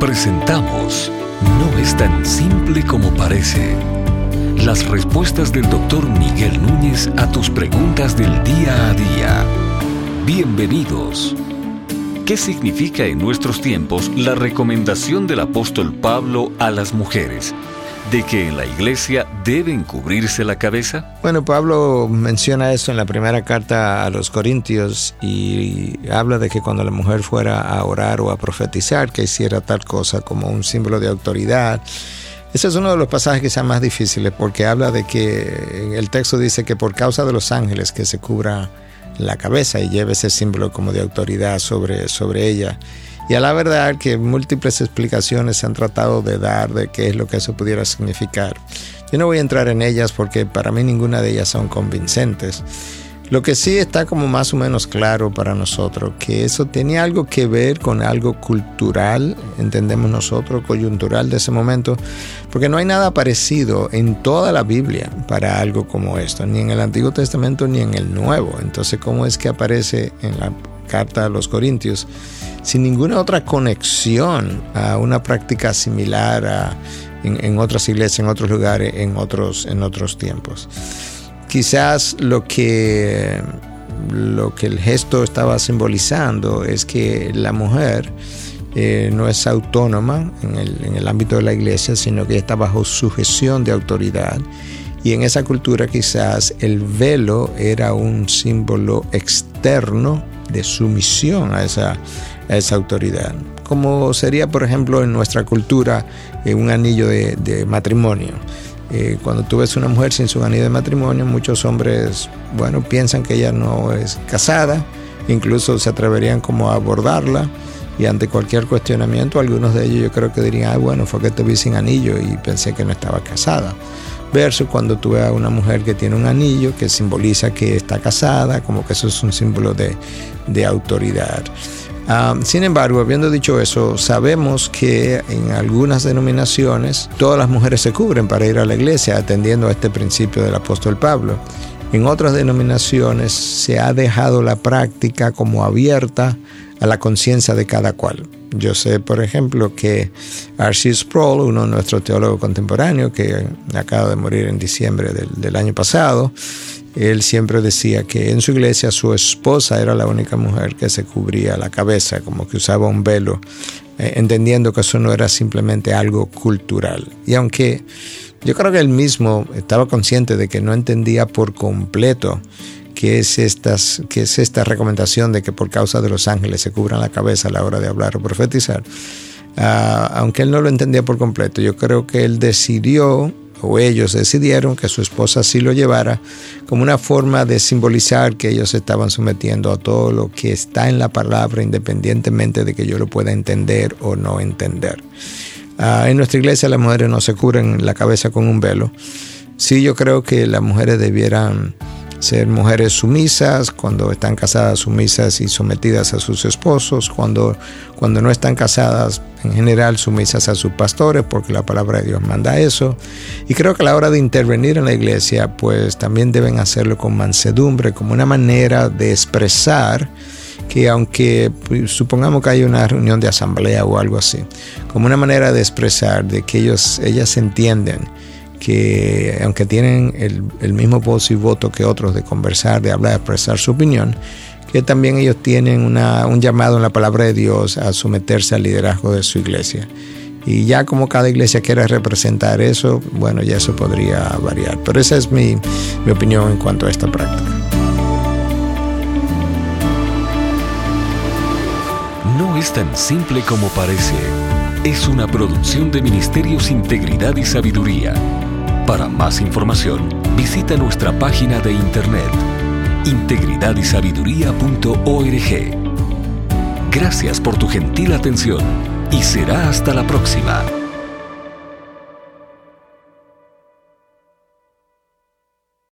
Presentamos No es tan simple como parece. Las respuestas del doctor Miguel Núñez a tus preguntas del día a día. Bienvenidos. ¿Qué significa en nuestros tiempos la recomendación del apóstol Pablo a las mujeres? De que en la iglesia deben cubrirse la cabeza? Bueno, Pablo menciona eso en la primera carta a los Corintios y habla de que cuando la mujer fuera a orar o a profetizar, que hiciera tal cosa como un símbolo de autoridad. Ese es uno de los pasajes que sean más difíciles porque habla de que el texto dice que por causa de los ángeles que se cubra la cabeza y lleve ese símbolo como de autoridad sobre, sobre ella. Y a la verdad que múltiples explicaciones se han tratado de dar de qué es lo que eso pudiera significar. Yo no voy a entrar en ellas porque para mí ninguna de ellas son convincentes. Lo que sí está como más o menos claro para nosotros, que eso tenía algo que ver con algo cultural, entendemos nosotros, coyuntural de ese momento, porque no hay nada parecido en toda la Biblia para algo como esto, ni en el Antiguo Testamento ni en el Nuevo. Entonces, ¿cómo es que aparece en la carta a los Corintios? Sin ninguna otra conexión a una práctica similar en, otras iglesias, en otros lugares, en otros, en otros tiempos. Quizás lo que, lo que el gesto estaba simbolizando es que la mujer eh, no es autónoma en el, en el ámbito de la iglesia, sino que está bajo sujeción de autoridad. Y en esa cultura quizás el velo era un símbolo externo de sumisión a esa, esa autoridad. Como sería, por ejemplo, en nuestra cultura eh, un anillo de, matrimonio. Eh, cuando tú ves una mujer sin su anillo de matrimonio, muchos hombres, bueno, piensan que ella no es casada, incluso se atreverían como a abordarla y ante cualquier cuestionamiento, algunos de ellos yo creo que dirían, ah, bueno, fue que te vi sin anillo y pensé que no estaba casada. Verso cuando tú ves a una mujer que tiene un anillo que simboliza que está casada, como que eso es un símbolo de, de autoridad. Ah, sin embargo, habiendo dicho eso, sabemos que en algunas denominaciones todas las mujeres se cubren para ir a la iglesia atendiendo a este principio del apóstol Pablo. En otras denominaciones se ha dejado la práctica como abierta a la conciencia de cada cual. Yo sé, por ejemplo, que R.C. Sproul, uno de nuestros teólogos contemporáneos, que acaba de morir en diciembre del año pasado, él siempre decía que en su iglesia su esposa era la única mujer que se cubría la cabeza, como que usaba un velo, eh, entendiendo que eso no era simplemente algo cultural. Y aunque yo creo que él mismo estaba consciente de que no entendía por completo qué es, estas, qué es esta recomendación de que por causa de los ángeles se cubran la cabeza a la hora de hablar o profetizar, ah, aunque él no lo entendía por completo, yo creo que él decidió o ellos decidieron que su esposa sí lo llevara como una forma de simbolizar que ellos estaban sometiendo a todo lo que está en la palabra independientemente de que yo lo pueda entender o no entender. Ah, en nuestra iglesia las mujeres no se cubren la cabeza con un velo. Sí, yo creo que las mujeres debieran ser mujeres sumisas, cuando están casadas sumisas y sometidas a sus esposos, cuando, cuando no están casadas en general sumisas a sus pastores, porque la palabra de Dios manda eso. Y creo que a la hora de intervenir en la iglesia, pues también deben hacerlo con mansedumbre, como una manera de expresar que aunque pues, supongamos que hay una reunión de asamblea o algo así, como una manera de expresar de que ellos, ellas entienden que aunque tienen el, mismo voz y voto que otros de conversar, de hablar, de expresar su opinión, que también ellos tienen un llamado en la palabra de Dios a someterse al liderazgo de su iglesia. Y ya como cada iglesia quiera representar eso, bueno, ya eso podría variar. Pero esa es mi, mi opinión en cuanto a esta práctica. No es tan simple como parece. Es una producción de Ministerios Integridad y Sabiduría para más información, visita nuestra página de internet integridadysabiduría.org. Gracias por tu gentil atención y será hasta la próxima.